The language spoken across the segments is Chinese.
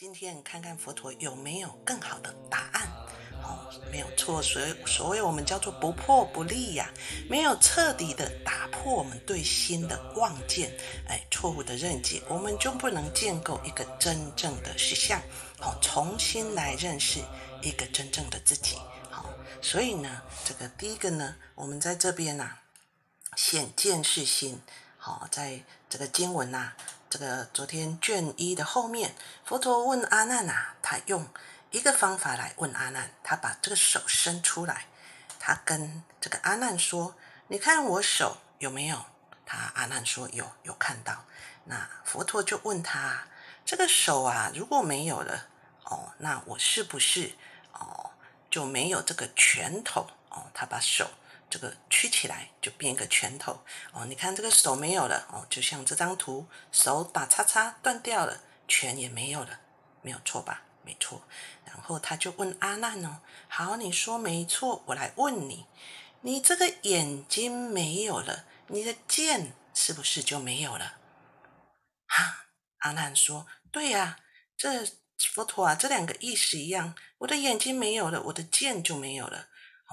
今天看看佛陀有没有更好的答案？哦，没有错，所所谓我们叫做不破不立呀，没有彻底的打破我们对心的妄见，哎，错误的认知，我们就不能建构一个真正的实相，好，重新来认识一个真正的自己。好，所以呢，这个第一个呢，我们在这边呐，显见是心。好，在这个经文呐。这个昨天卷一的后面，佛陀问阿难啊，他用一个方法来问阿难，他把这个手伸出来，他跟这个阿难说：“你看我手有没有？”他阿难说：“有，有看到。”那佛陀就问他：“这个手啊，如果没有了，哦，那我是不是哦就没有这个拳头？哦，他把手。”这个曲起来就变一个拳头哦，你看这个手没有了哦，就像这张图，手打叉叉断掉了，拳也没有了，没有错吧？没错。然后他就问阿难哦，好，你说没错，我来问你，你这个眼睛没有了，你的剑是不是就没有了？哈，阿难说，对呀，这佛陀啊，这两个意思一样，我的眼睛没有了，我的剑就没有了。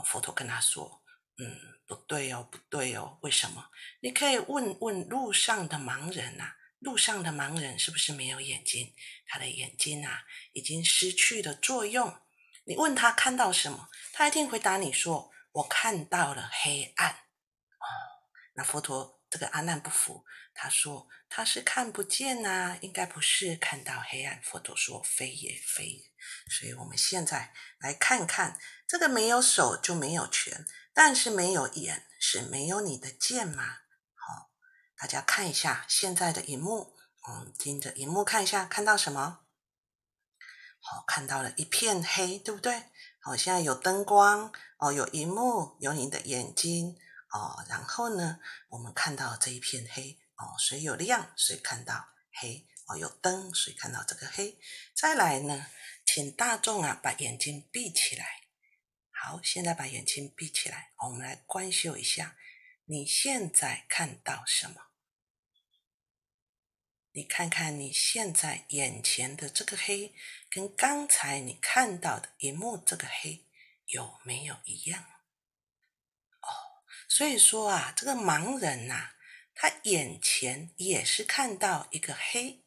佛陀跟他说。嗯，不对哦，不对哦，为什么？你可以问问路上的盲人呐，路上的盲人是不是没有眼睛？他的眼睛啊，已经失去了作用。你问他看到什么，他一定回答你说：“我看到了黑暗。”哦，那佛陀这个阿难不服，他说他是看不见呐，应该不是看到黑暗。佛陀说：“非也，非也。”所以我们现在来看看，这个没有手就没有权。但是没有眼是没有你的剑吗？好，大家看一下现在的荧幕，嗯，盯着荧幕看一下，看到什么？好，看到了一片黑，对不对？好，现在有灯光哦，有荧幕，有你的眼睛哦，然后呢，我们看到这一片黑哦，所以有亮，所以看到黑哦，有灯，所以看到这个黑。再来呢，请大众啊，把眼睛闭起来。好，现在把眼睛闭起来，我们来观修一下。你现在看到什么？你看看你现在眼前的这个黑，跟刚才你看到的荧幕这个黑有没有一样？哦，所以说啊，这个盲人呐，他眼前也是看到一个黑。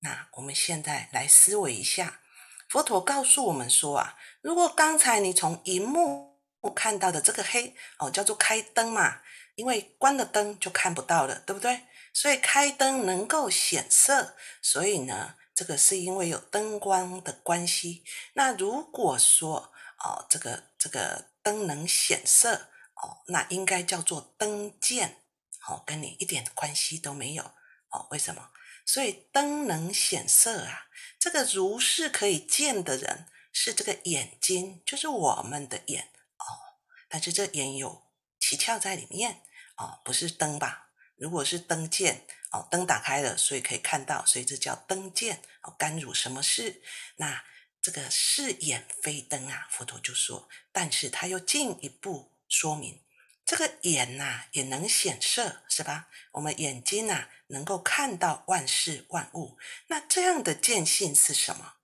那我们现在来思维一下。佛陀告诉我们说啊，如果刚才你从荧幕看到的这个黑哦，叫做开灯嘛，因为关了灯就看不到了，对不对？所以开灯能够显色，所以呢，这个是因为有灯光的关系。那如果说哦，这个这个灯能显色哦，那应该叫做灯见哦，跟你一点关系都没有哦。为什么？所以灯能显色啊，这个如是可以见的人是这个眼睛，就是我们的眼哦。但是这眼有七窍在里面哦，不是灯吧？如果是灯见哦，灯打开了，所以可以看到，所以这叫灯见哦。干汝什么事？那这个是眼非灯啊，佛陀就说，但是他又进一步说明。这个眼呐也能显色，是吧？我们眼睛呐能够看到万事万物，那这样的见性是什么？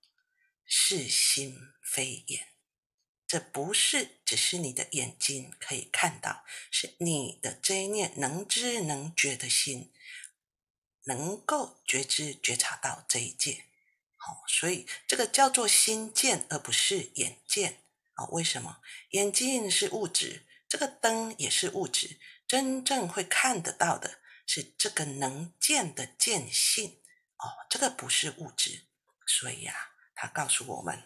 是心非眼，这不是只是你的眼睛可以看到，是你的这一念能知能觉的心，能够觉知觉察到这一界。好，所以这个叫做心见，而不是眼见。啊，为什么？眼睛是物质。这个灯也是物质，真正会看得到的是这个能见的见性哦，这个不是物质，所以啊，他告诉我们，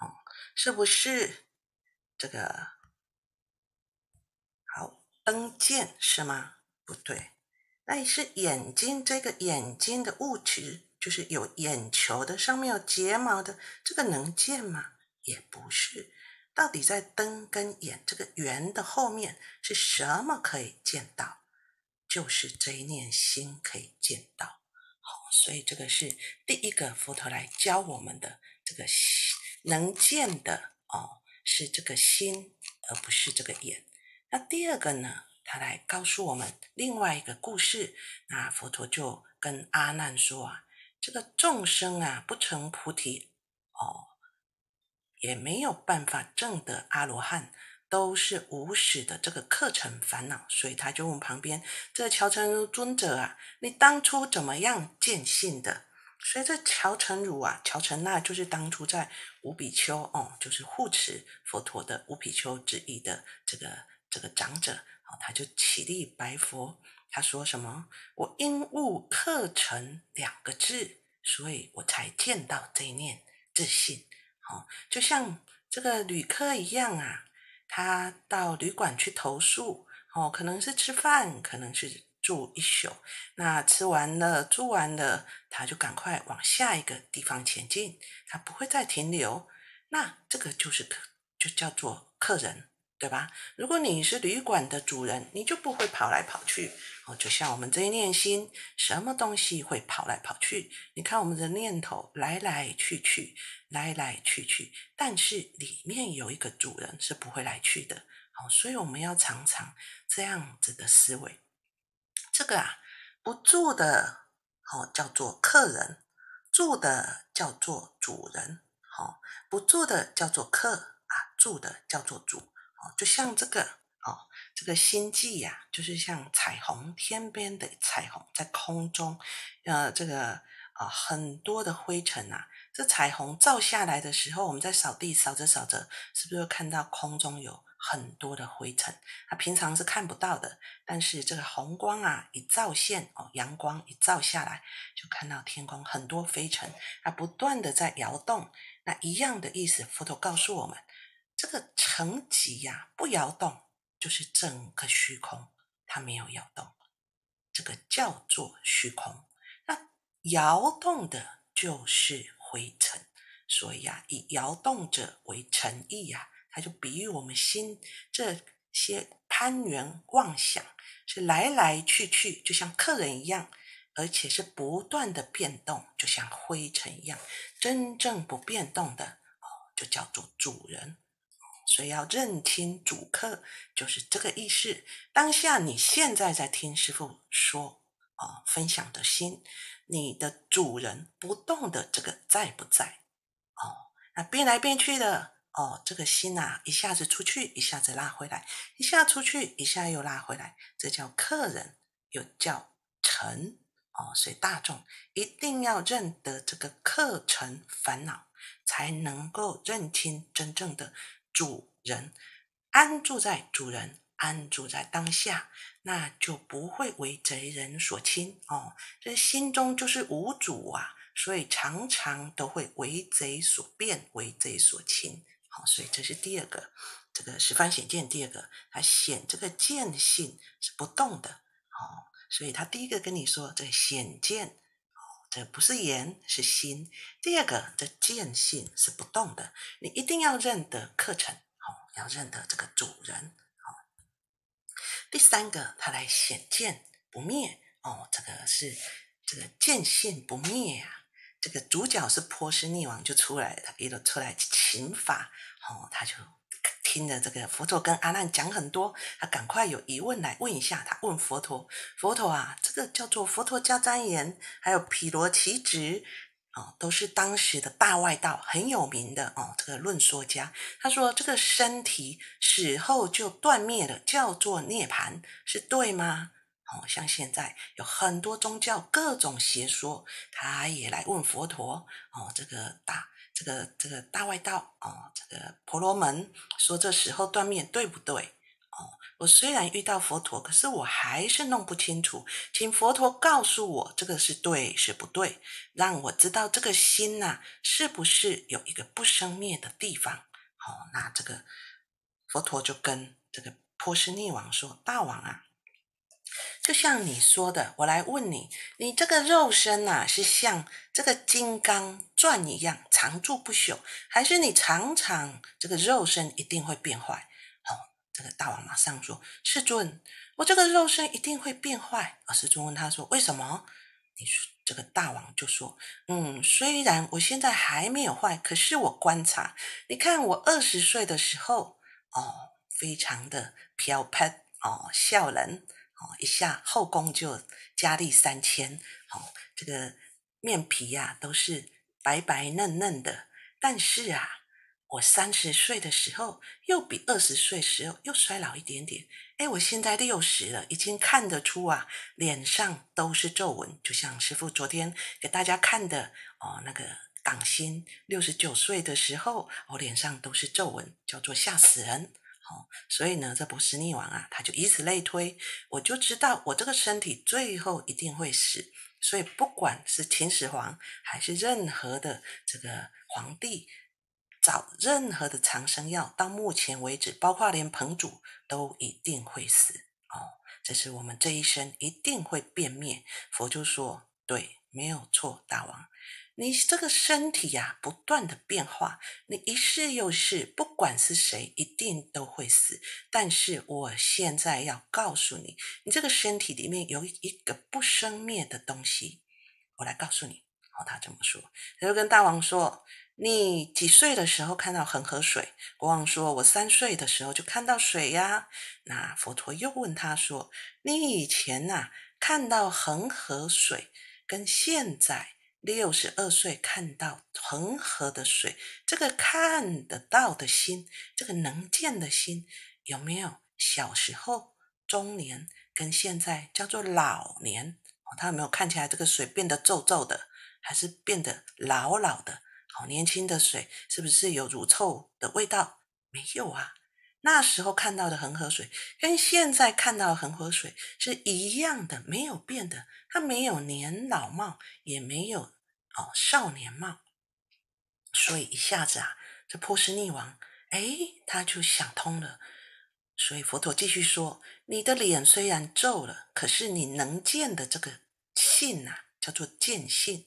哦，是不是这个好灯见是吗？不对，那是眼睛这个眼睛的物质，就是有眼球的，上面有睫毛的，这个能见吗？也不是。到底在灯跟眼这个圆的后面是什么可以见到？就是这一念心可以见到。好，所以这个是第一个佛陀来教我们的这个能见的哦，是这个心，而不是这个眼。那第二个呢，他来告诉我们另外一个故事。那佛陀就跟阿难说啊，这个众生啊，不成菩提哦，也没有办法证得阿罗汉，都是无始的这个课程烦恼。所以他就问旁边这乔成如尊者啊，你当初怎么样见性的？所以这乔成儒啊，乔成那就是当初在五比丘哦，就是护持佛陀的五比丘之一的这个这个长者哦，他就起立白佛。他说什么？我因悟课程两个字，所以我才见到这一念自信。哦，就像这个旅客一样啊，他到旅馆去投宿，哦，可能是吃饭，可能是住一宿。那吃完了，住完了，他就赶快往下一个地方前进，他不会再停留。那这个就是客，就叫做客人。对吧？如果你是旅馆的主人，你就不会跑来跑去哦。就像我们这一念心，什么东西会跑来跑去？你看我们的念头来来去去，来来去去，但是里面有一个主人是不会来去的。好，所以我们要常常这样子的思维。这个啊，不住的，好叫做客人；住的叫做主人。好，不住的叫做客啊，住的叫做主。就像这个哦，这个星际呀，就是像彩虹天边的彩虹，在空中，呃，这个啊，很多的灰尘啊，这彩虹照下来的时候，我们在扫地扫着扫着，是不是会看到空中有很多的灰尘？它平常是看不到的，但是这个红光啊，一照现哦，阳光一照下来，就看到天空很多飞尘，它不断的在摇动。那一样的意思，佛陀告诉我们。这个层级呀，不摇动，就是整个虚空，它没有摇动，这个叫做虚空。摇动的就是灰尘，所以啊，以摇动者为诚意呀，它就比喻我们心这些攀缘妄想是来来去去，就像客人一样，而且是不断的变动，就像灰尘一样。真正不变动的哦，就叫做主人。所以要认清主客，就是这个意思。当下你现在在听师傅说啊，分享的心，你的主人不动的这个在不在？哦，那变来变去的哦，这个心呐，一下子出去，一下子拉回来，一下出去，一下又拉回来，这叫客人，又叫尘哦。所以大众一定要认得这个客尘烦恼，才能够认清真正的。主人安住在主人安住在当下，那就不会为贼人所侵哦。这心中就是无主啊，所以常常都会为贼所变，为贼所侵。好，所以这是第二个，这个十方显见。第二个，他显这个见性是不动的哦。所以他第一个跟你说，这显见。哦这不是言，是心。第二个，这见性是不动的，你一定要认得课程，哦，要认得这个主人，第三个，他来显见不灭，哦，这个是这个见性不灭啊。这个主角是波斯匿王就出来，他一路出来请法，哦，他就。听着这个佛陀跟阿难讲很多，他赶快有疑问来问一下。他问佛陀：“佛陀啊，这个叫做佛陀迦旃言，还有毗罗提直，哦，都是当时的大外道，很有名的哦。这个论说家，他说这个身体死后就断灭了，叫做涅槃，是对吗？哦，像现在有很多宗教各种邪说，他也来问佛陀。哦，这个大。”这个这个大外道哦，这个婆罗门说这时候断灭对不对？哦，我虽然遇到佛陀，可是我还是弄不清楚，请佛陀告诉我这个是对是不对，让我知道这个心呐是不是有一个不生灭的地方？哦，那这个佛陀就跟这个波斯匿王说：“大王啊。”就像你说的，我来问你：你这个肉身呐，是像这个金刚钻一样常住不朽，还是你常常这个肉身一定会变坏？这个大王马上说：世尊，我这个肉身一定会变坏。而世尊问他说：为什么？你说这个大王就说：嗯，虽然我现在还没有坏，可是我观察，你看我二十岁的时候，哦，非常的飘飘哦，笑人。哦，一下后宫就佳丽三千，哦，这个面皮呀都是白白嫩嫩的，但是啊。我三十岁的时候，又比二十岁时候又衰老一点点。哎，我现在六十了，已经看得出啊，脸上都是皱纹。就像师傅昨天给大家看的哦，那个港星六十九岁的时候，我脸上都是皱纹，叫做吓死人。好，所以呢，这波斯匿王啊，他就以此类推，我就知道我这个身体最后一定会死。所以不管是秦始皇还是任何的这个皇帝。找任何的长生药，到目前为止，包括连彭祖都一定会死哦。这是我们这一生一定会变灭。佛就说：“对，没有错，大王，你这个身体呀，不断的变化，你一世又世，不管是谁，一定都会死。但是我现在要告诉你，你这个身体里面有一个不生灭的东西，我来告诉你。”哦，他这么说，他就跟大王说。你几岁的时候看到恒河水？国王说：“我三岁的时候就看到水呀。”那佛陀又问他说：“你以前呐看到恒河水，跟现在六十二岁看到恒河的水，这个看得到的心，这个能见的心，有没有小时候、中年跟现在叫做老年？哦他有没有看起来这个水变得皱皱的，还是变得老老的？”好年轻的水是不是有乳臭的味道？没有啊。那时候看到的恒河水跟现在看到的恒河水是一样的，没有变的。它没有年老貌，也没有哦少年貌。所以一下子啊，这波斯匿王哎，他就想通了。所以佛陀继续说：你的脸虽然皱了，可是你能见的这个性呐，叫做见性，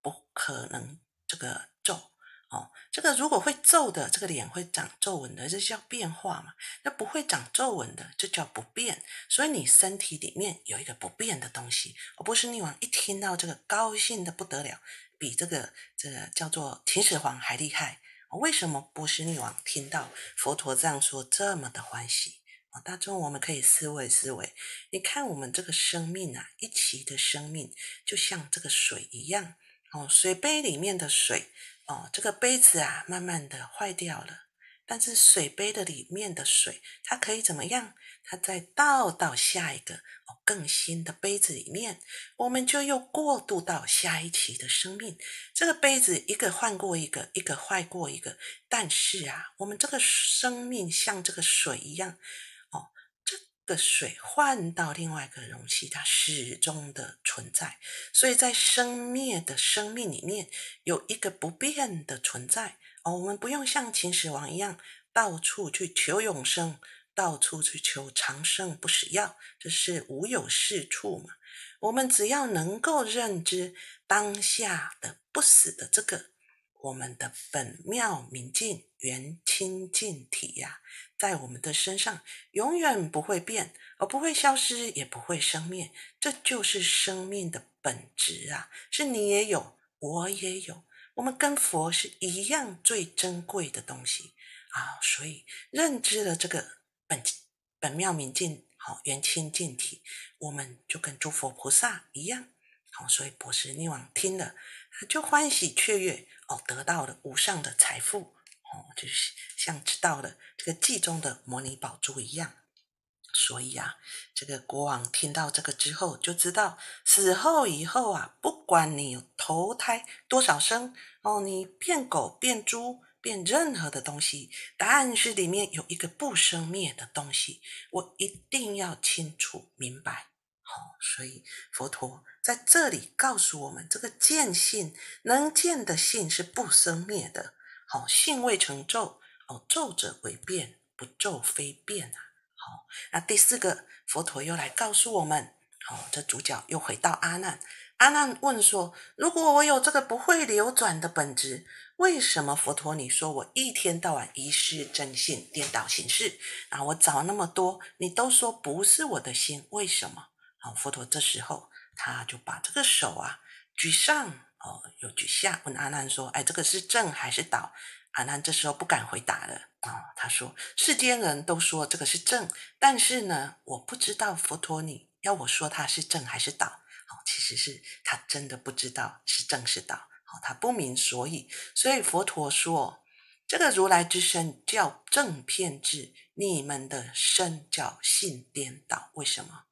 不可能这个。皱哦，这个如果会皱的，这个脸会长皱纹的，这叫变化嘛？那不会长皱纹的，这叫不变。所以你身体里面有一个不变的东西。而波斯匿王一听到这个，高兴的不得了，比这个这个叫做秦始皇还厉害。为什么波斯匿王听到佛陀这样说，这么的欢喜？啊，大众我们可以思维思维，你看我们这个生命啊，一期的生命就像这个水一样哦，水杯里面的水。哦，这个杯子啊，慢慢的坏掉了。但是水杯的里面的水，它可以怎么样？它再倒到下一个哦更新的杯子里面，我们就又过渡到下一期的生命。这个杯子一个换过一个，一个坏过一个。但是啊，我们这个生命像这个水一样。个水换到另外一个容器，它始终的存在。所以在生灭的生命里面，有一个不变的存在哦。我们不用像秦始皇一样到处去求永生，到处去求长生不死药，这是无有是处嘛。我们只要能够认知当下的不死的这个。我们的本妙明净圆清净体呀，在我们的身上永远不会变，而不会消失，也不会生灭。这就是生命的本质啊！是你也有，我也有，我们跟佛是一样最珍贵的东西啊！所以认知了这个本本妙明净好圆清净体，我们就跟诸佛菩萨一样好。所以博士尼王听了。就欢喜雀跃哦，得到了无上的财富哦，就是像知道了这个记中的摩尼宝珠一样。所以啊，这个国王听到这个之后，就知道死后以后啊，不管你投胎多少生哦，你变狗变猪变任何的东西，但是里面有一个不生灭的东西，我一定要清楚明白。好，所以佛陀。在这里告诉我们，这个见性能见的性是不生灭的。好，性未成咒，哦，咒者为变，不咒非变啊。好，那第四个，佛陀又来告诉我们，好，这主角又回到阿难。阿难问说：如果我有这个不会流转的本质，为什么佛陀你说我一天到晚疑失真性，颠倒形式？啊，我找那么多，你都说不是我的心，为什么？好，佛陀这时候。他就把这个手啊举上哦，有举下，问阿难说：“哎，这个是正还是倒？”阿难这时候不敢回答了啊。他说：“世间人都说这个是正，但是呢，我不知道佛陀你要我说它是正还是倒。哦，其实是他真的不知道是正是倒，哦，他不明所以。所以佛陀说，这个如来之身叫正偏执，你们的身叫性颠倒。为什么？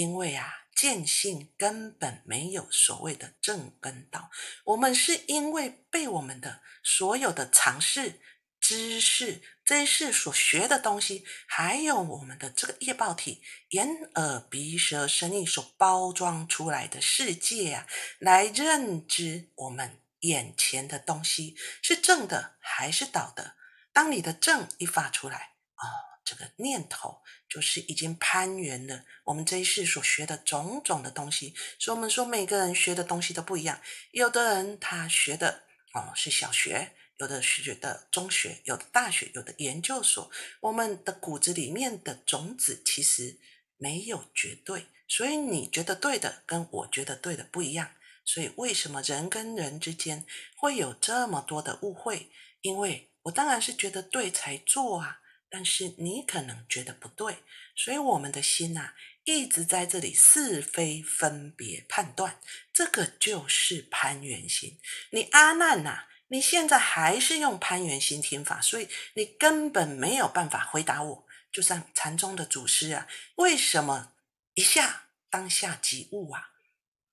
因为啊，见性根本没有所谓的正跟道，我们是因为被我们的所有的常识。知识这一世所学的东西，还有我们的这个业报体眼耳鼻舌身意所包装出来的世界啊，来认知我们眼前的东西是正的还是倒的。当你的正一发出来，哦，这个念头就是已经攀援了我们这一世所学的种种的东西。所以我们说每个人学的东西都不一样，有的人他学的哦是小学。有的是觉得中学，有的大学，有的研究所。我们的骨子里面的种子其实没有绝对，所以你觉得对的跟我觉得对的不一样。所以为什么人跟人之间会有这么多的误会？因为我当然是觉得对才做啊，但是你可能觉得不对，所以我们的心呐一直在这里是非分别判断，这个就是攀缘心。你阿难呐。你现在还是用攀缘心听法，所以你根本没有办法回答我。就像禅宗的祖师啊，为什么一下当下即悟啊？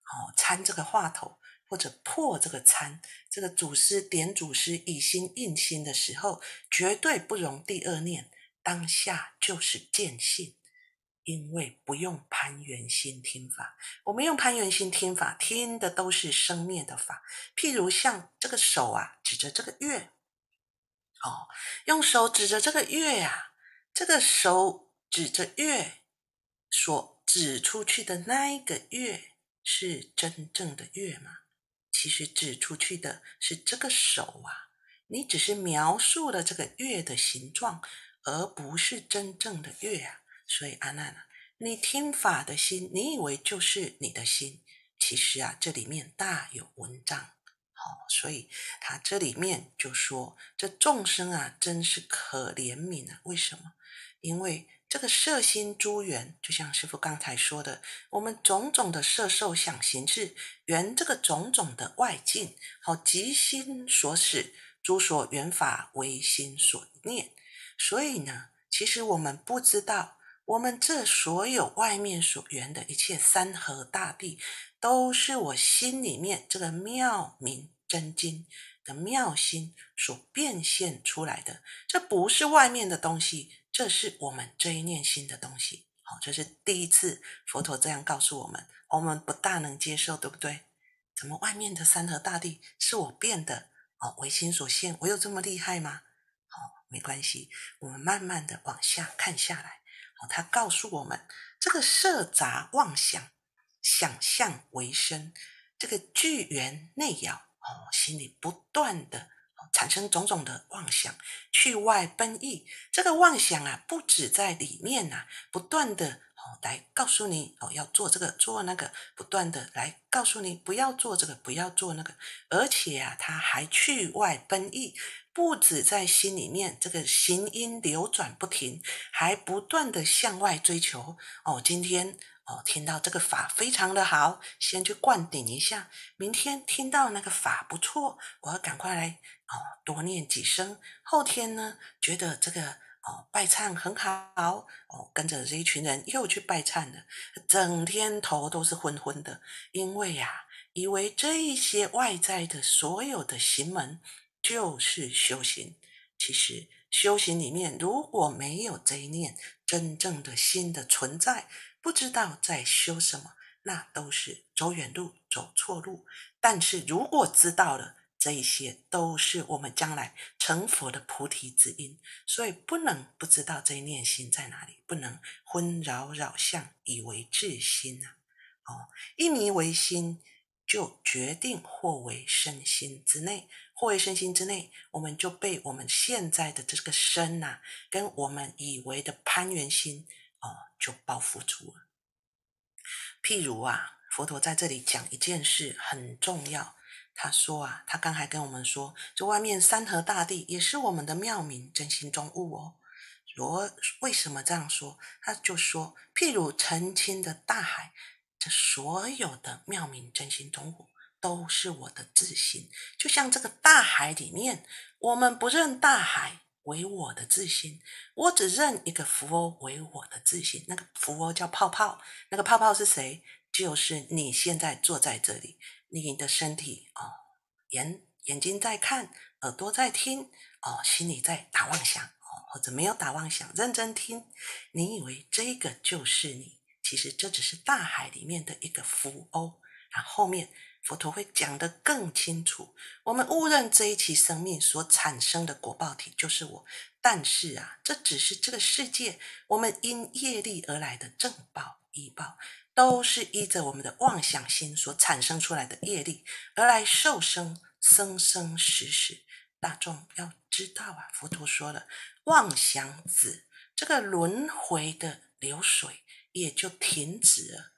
哦，参这个话头或者破这个参，这个祖师点祖师以心印心的时候，绝对不容第二念，当下就是见性。因为不用攀缘心听法，我们用攀缘心听法，听的都是生灭的法。譬如像这个手啊，指着这个月，哦，用手指着这个月呀，这个手指着月，所指出去的那一个月是真正的月吗？其实指出去的是这个手啊，你只是描述了这个月的形状，而不是真正的月啊。所以阿难啊，你听法的心，你以为就是你的心，其实啊，这里面大有文章。好，所以他这里面就说，这众生啊，真是可怜悯啊。为什么？因为这个色心诸缘，就像师父刚才说的，我们种种的色受想行识，缘这个种种的外境，好，即心所使，诸所缘法为心所念。所以呢，其实我们不知道。我们这所有外面所缘的一切山河大地，都是我心里面这个妙明真经的妙心所变现出来的。这不是外面的东西，这是我们这一念心的东西。好，这是第一次佛陀这样告诉我们，我们不大能接受，对不对？怎么外面的山河大地是我变的？哦，唯心所现，我有这么厉害吗？好，没关系，我们慢慢的往下看下来。哦，他告诉我们，这个色杂妄想，想象为生，这个聚缘内咬，哦，心里不断的产生种种的妄想，去外奔逸。这个妄想啊，不止在里面呐，不断的哦来告诉你哦要做这个做那个，不断的来告诉你不要做这个不要做那个，而且啊，他还去外奔逸。不止在心里面，这个行音流转不停，还不断的向外追求。哦，今天哦听到这个法非常的好，先去灌顶一下。明天听到那个法不错，我要赶快来哦多念几声。后天呢，觉得这个哦拜忏很好，哦跟着这一群人又去拜忏了，整天头都是昏昏的，因为呀，以为这一些外在的所有的行门。就是修行。其实修行里面如果没有这一念真正的心的存在，不知道在修什么，那都是走远路、走错路。但是如果知道了，这一些都是我们将来成佛的菩提之因，所以不能不知道这一念心在哪里，不能昏扰扰相，以为至心啊！哦，一迷为心。就决定或为身心之内，或为身心之内，我们就被我们现在的这个身呐，跟我们以为的攀缘心就包覆住了。譬如啊，佛陀在这里讲一件事很重要，他说啊，他刚才跟我们说，这外面山河大地也是我们的妙明真心中物哦。罗为什么这样说？他就说，譬如澄清的大海。这所有的妙明真心中物，都是我的自心。就像这个大海里面，我们不认大海为我的自心，我只认一个浮欧为我的自心。那个浮欧叫泡泡，那个泡泡是谁？就是你现在坐在这里，你的身体哦，眼眼睛在看，耳朵在听，哦，心里在打妄想，哦，或者没有打妄想，认真听。你以为这个就是你？其实这只是大海里面的一个浮欧。然后后面佛陀会讲得更清楚。我们误认这一期生命所产生的果报体就是我，但是啊，这只是这个世界我们因业力而来的正报、依报。都是依着我们的妄想心所产生出来的业力而来受生，生生死死。大众要知道啊，佛陀说了，妄想子这个轮回的流水也就停止了，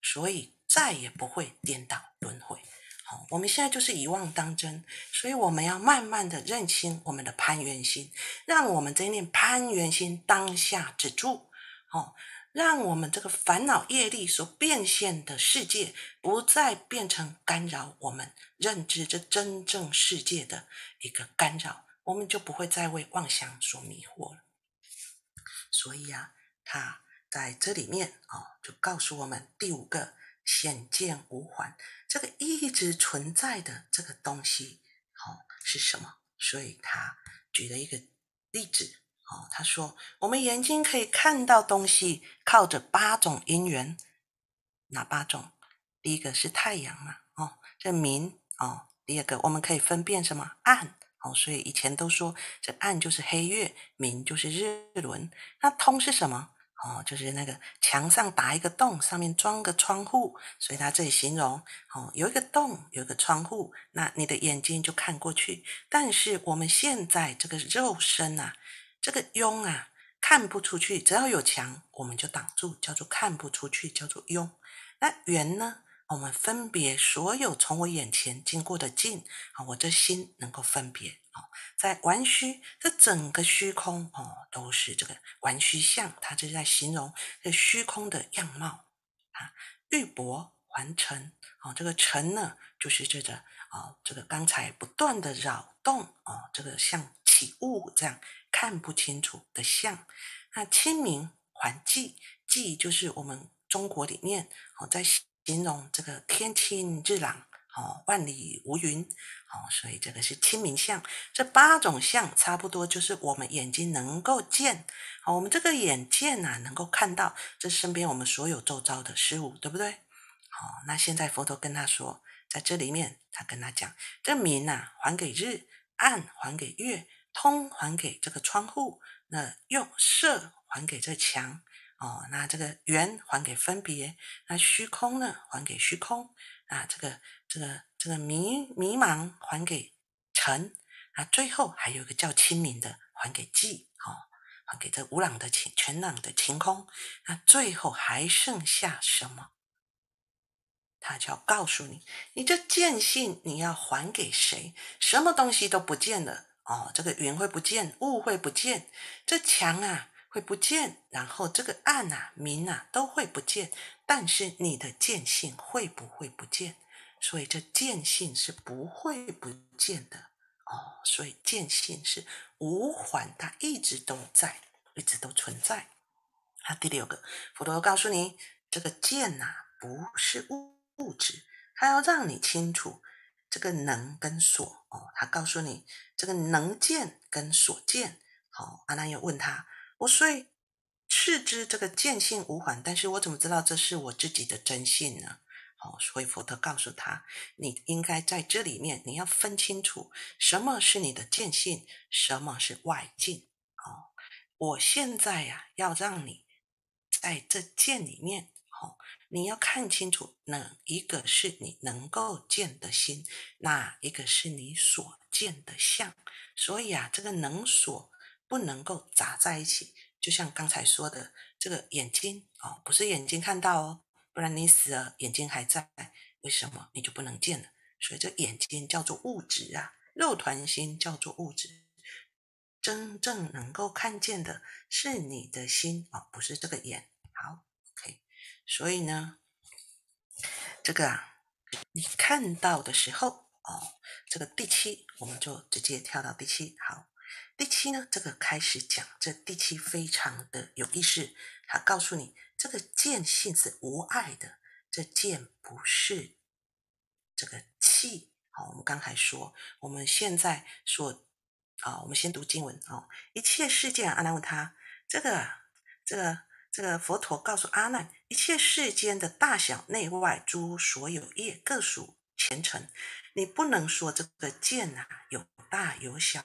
所以再也不会颠倒轮回。好，我们现在就是以妄当真，所以我们要慢慢的认清我们的攀缘心，让我们这念攀缘心当下止住。好。让我们这个烦恼业力所变现的世界，不再变成干扰我们认知这真正世界的一个干扰，我们就不会再为妄想所迷惑了。所以啊，他在这里面啊，就告诉我们第五个显见无还，这个一直存在的这个东西，好是什么？所以他举了一个例子。哦，他说，我们眼睛可以看到东西，靠着八种因缘，哪八种？第一个是太阳嘛，哦，这明哦。第二个，我们可以分辨什么暗，哦，所以以前都说这暗就是黑月，明就是日轮。那通是什么？哦，就是那个墙上打一个洞，上面装个窗户，所以他这里形容，哦，有一个洞，有一个窗户，那你的眼睛就看过去。但是我们现在这个肉身啊。这个庸啊，看不出去，只要有墙，我们就挡住，叫做看不出去，叫做庸。那圆呢？我们分别所有从我眼前经过的境啊，我这心能够分别啊，在玩虚，这整个虚空哦，都是这个玩虚相，它是在形容这虚空的样貌啊。玉帛还尘哦，这个尘呢，就是这个啊，这个刚才不断的扰动哦，这个像起雾这样。看不清楚的相，那清明还寂，寂就是我们中国里面哦，在形容这个天清日朗哦，万里无云哦，所以这个是清明相。这八种相差不多就是我们眼睛能够见，好，我们这个眼见呐，能够看到这身边我们所有周遭的事物，对不对？好，那现在佛陀跟他说，在这里面他跟他讲，这明呐还给日，暗还给月。通还给这个窗户，那用色还给这墙哦，那这个圆还给分别，那虚空呢还给虚空啊，这个这个这个迷迷茫还给尘啊，最后还有一个叫清明的还给寂哦，还给这无朗的晴全朗的晴空，那最后还剩下什么？他就要告诉你，你这见性你要还给谁？什么东西都不见了。哦，这个云会不见，雾会不见，这墙啊会不见，然后这个暗啊、明啊都会不见，但是你的见性会不会不见？所以这见性是不会不见的哦，所以见性是无还，它一直都在，一直都存在。那第六个，佛陀告诉你，这个见呐不是物物质，他要让你清楚。这个能跟所哦，他告诉你这个能见跟所见。好，阿难又问他：我虽视之这个见性无缓，但是我怎么知道这是我自己的真性呢？好，所以佛陀告诉他：你应该在这里面，你要分清楚什么是你的见性，什么是外境。哦，我现在呀，要让你在这见里面。你要看清楚，哪一个是你能够见的心，哪一个是你所见的相。所以啊，这个能所不能够杂在一起。就像刚才说的，这个眼睛哦，不是眼睛看到哦，不然你死了眼睛还在，为什么你就不能见了？所以这眼睛叫做物质啊，肉团心叫做物质。真正能够看见的是你的心哦，不是这个眼。好，OK，。所以呢，这个啊，你看到的时候哦，这个第七，我们就直接跳到第七。好，第七呢，这个开始讲，这第七非常的有意思，他告诉你，这个见性是无碍的，这见不是这个气。好，我们刚才说，我们现在说，啊，我们先读经文哦，一切事件，阿难问他，这个，这个。这个佛陀告诉阿难，一切世间的大小内外诸所有业，各属前尘。你不能说这个剑呐有大有小，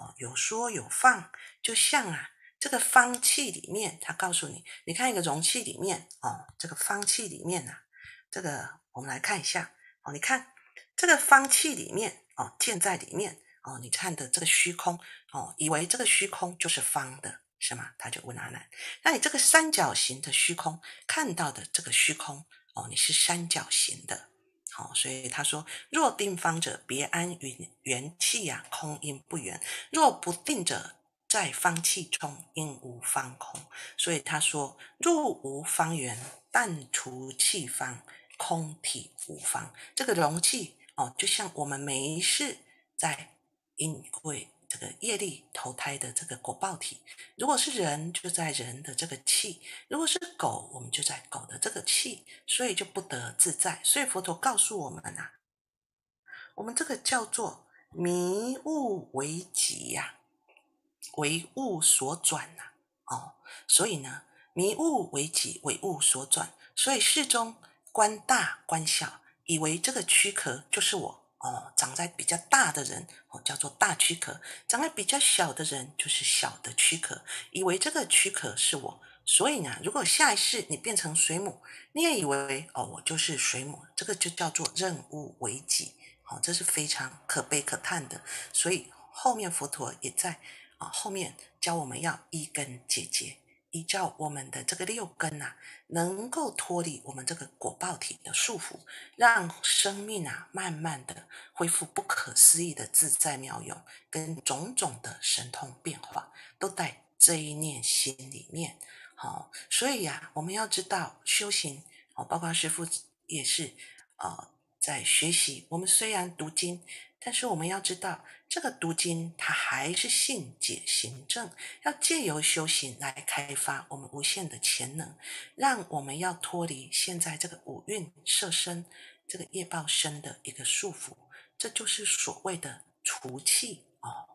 哦，有说有放，就像啊这个方器里面，他告诉你，你看一个容器里面哦，这个方器里面呐，这个我们来看一下哦，你看这个方器里面哦，建在里面哦，你看的这个虚空哦，以为这个虚空就是方的。是吗？他就问阿难：“那你这个三角形的虚空看到的这个虚空哦，你是三角形的，哦，所以他说：若定方者，别安云元气呀，空因不圆；若不定者，在方气中因无方空。所以他说：若无方圆，但除气方，空体无方。这个容器哦，就像我们没事在因会。”这个业力投胎的这个果报体，如果是人，就在人的这个气；如果是狗，我们就在狗的这个气，所以就不得自在。所以佛陀告诉我们呐，我们这个叫做迷雾为己呀，为物所转呐。哦，所以呢，迷雾为己，为物所转。所以世中观大观小，以为这个躯壳就是我。哦，长在比较大的人哦，叫做大躯壳；长在比较小的人就是小的躯壳。以为这个躯壳是我，所以呢，如果下一世你变成水母，你也以为哦，我就是水母，这个就叫做任务为己。哦，这是非常可悲可叹的。所以后面佛陀也在啊后面教我们要一根结节。依照我们的这个六根呐，能够脱离我们这个果报体的束缚，让生命啊慢慢的恢复不可思议的自在妙用，跟种种的神通变化，都在这一念心里面。好，所以呀，我们要知道修行哦，包括师父也是啊，在学习。我们虽然读经。但是我们要知道，这个读经它还是信解行证，要借由修行来开发我们无限的潜能，让我们要脱离现在这个五蕴色身这个业报身的一个束缚，这就是所谓的除气哦，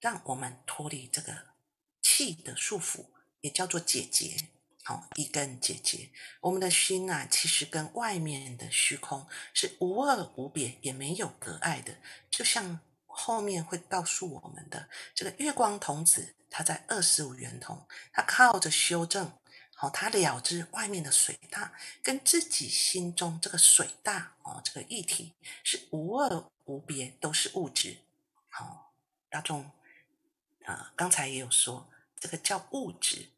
让我们脱离这个气的束缚，也叫做解结。好，一根结节，我们的心啊，其实跟外面的虚空是无二无别，也没有隔碍的。就像后面会告诉我们的这个月光童子，他在二十五圆通，他靠着修正，好，他了知外面的水大跟自己心中这个水大哦，这个一体是无二无别，都是物质。好，大众啊，刚才也有说，这个叫物质。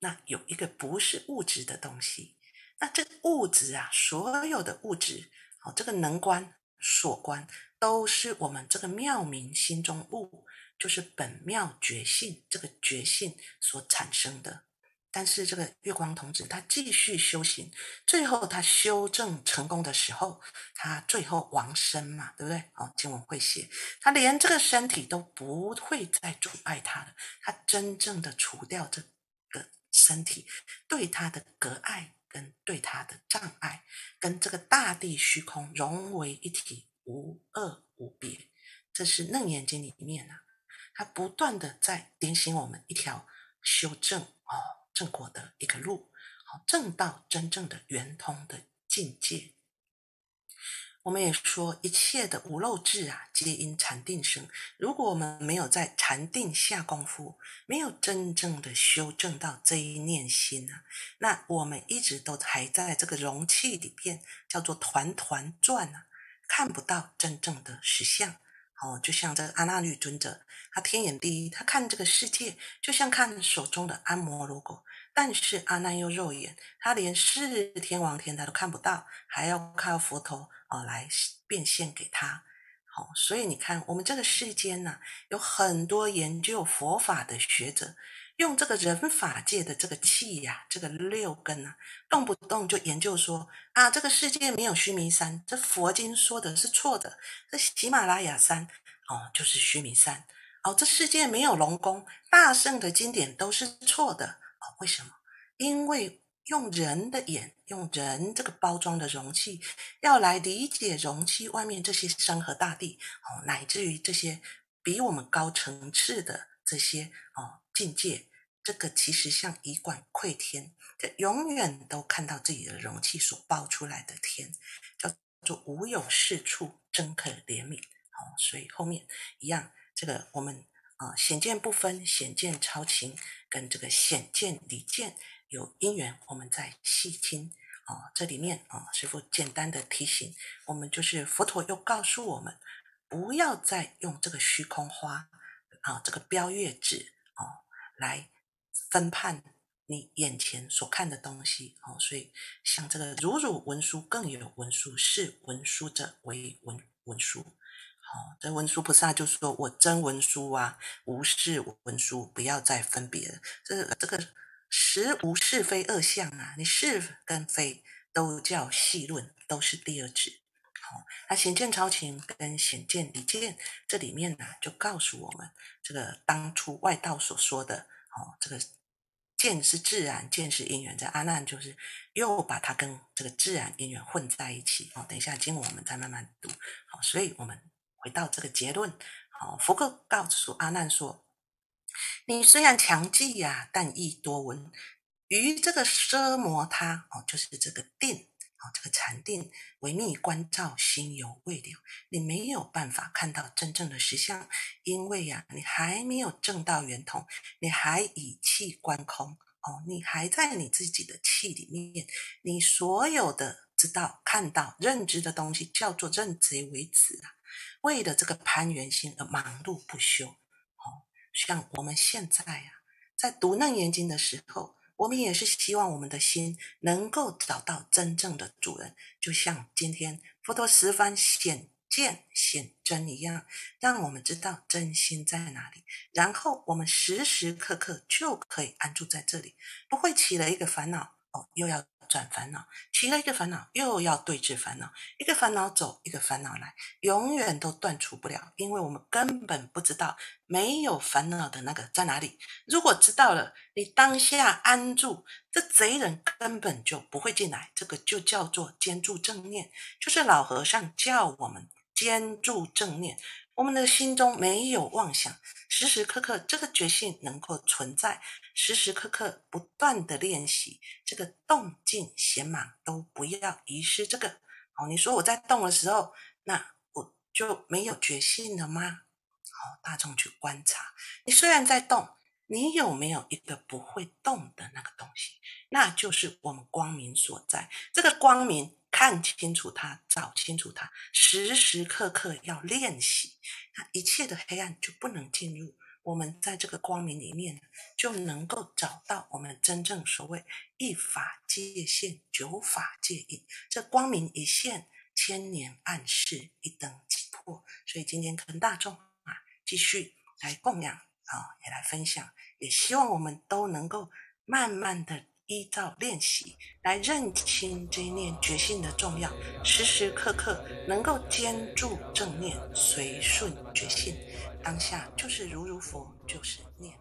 那有一个不是物质的东西，那这个物质啊，所有的物质，好，这个能观、所观，都是我们这个妙明心中物，就是本妙觉性这个觉性所产生的。但是这个月光童子他继续修行，最后他修正成功的时候，他最后亡身嘛，对不对？哦，经文会写，他连这个身体都不会再阻碍他了，他真正的除掉这。身体对他的隔爱，跟对他的障碍，跟这个大地虚空融为一体，无二无别。这是《楞严经》里面啊，它不断的在点醒我们一条修正哦正果的一个路，好正到真正的圆通的境界。我们也说，一切的无漏智啊，皆因禅定生。如果我们没有在禅定下功夫，没有真正的修正到这一念心啊，那我们一直都还在这个容器里边，叫做团团转啊，看不到真正的实相。哦，就像这个阿那律尊者，他天眼第一，他看这个世界，就像看手中的阿摩罗果。但是阿难又肉眼，他连四天王天他都看不到，还要靠佛陀哦来变现给他。好，所以你看，我们这个世间呢，有很多研究佛法的学者，用这个人法界的这个气呀，这个六根啊，动不动就研究说啊，这个世界没有须弥山，这佛经说的是错的，这喜马拉雅山哦就是须弥山哦，这世界没有龙宫，大圣的经典都是错的哦，为什么？因为用人的眼，用人这个包装的容器，要来理解容器外面这些山河大地哦，乃至于这些比我们高层次的这些哦境界。这个其实像以管窥天，这永远都看到自己的容器所爆出来的天，叫做无有是处，真可怜悯。哦，所以后面一样，这个我们啊显见不分，显见超情，跟这个显见离见有因缘，我们再细听。哦，这里面啊，师傅简单的提醒我们，就是佛陀又告诉我们，不要再用这个虚空花啊，这个标月纸哦来。分判你眼前所看的东西，哦，所以像这个如汝文殊，更有文殊，是文殊者为文文殊，好，这文殊菩萨就说：“我真文殊啊，无是文殊，不要再分别了。这这个实无是非二相啊，你是跟非都叫细论，都是第二指。好，那显见超情跟显见离见，这里面呢就告诉我们，这个当初外道所说的，哦，这个。见是自然，见是因缘。这阿难就是又把它跟这个自然因缘混在一起。哦，等一下经文我们再慢慢读。好，所以我们回到这个结论。好，佛告告诉阿难说：“你虽然强记呀，但亦多闻。于这个奢摩他，哦，就是这个定。”哦，这个禅定为密观照，心犹未了，你没有办法看到真正的实相，因为呀，你还没有证到圆通，你还以气观空，哦，你还在你自己的气里面，你所有的知道、看到、认知的东西，叫做认贼为子啊，为了这个攀缘心而忙碌不休。哦，像我们现在呀，在读楞严经的时候。我们也是希望我们的心能够找到真正的主人，就像今天佛陀十方显见显真一样，让我们知道真心在哪里，然后我们时时刻刻就可以安住在这里，不会起了一个烦恼哦，又要。转烦恼，起了一个烦恼，又要对治烦恼，一个烦恼走，一个烦恼来，永远都断除不了，因为我们根本不知道没有烦恼的那个在哪里。如果知道了，你当下安住，这贼人根本就不会进来。这个就叫做坚住正念，就是老和尚叫我们坚住正念。我们的心中没有妄想，时时刻刻这个决心能够存在，时时刻刻不断的练习，这个动静闲忙都不要遗失。这个哦，你说我在动的时候，那我就没有决心了吗？好，大众去观察，你虽然在动，你有没有一个不会动的那个东西？那就是我们光明所在。这个光明。看清楚它，找清楚它，时时刻刻要练习，那一切的黑暗就不能进入。我们在这个光明里面，就能够找到我们真正所谓一法界现，九法界隐。这光明一现，千年暗示一灯即破。所以今天跟大众啊，继续来供养啊，也来分享，也希望我们都能够慢慢的。依照练习来认清这一念觉性的重要，时时刻刻能够坚住正念，随顺觉性，当下就是如如佛，就是念。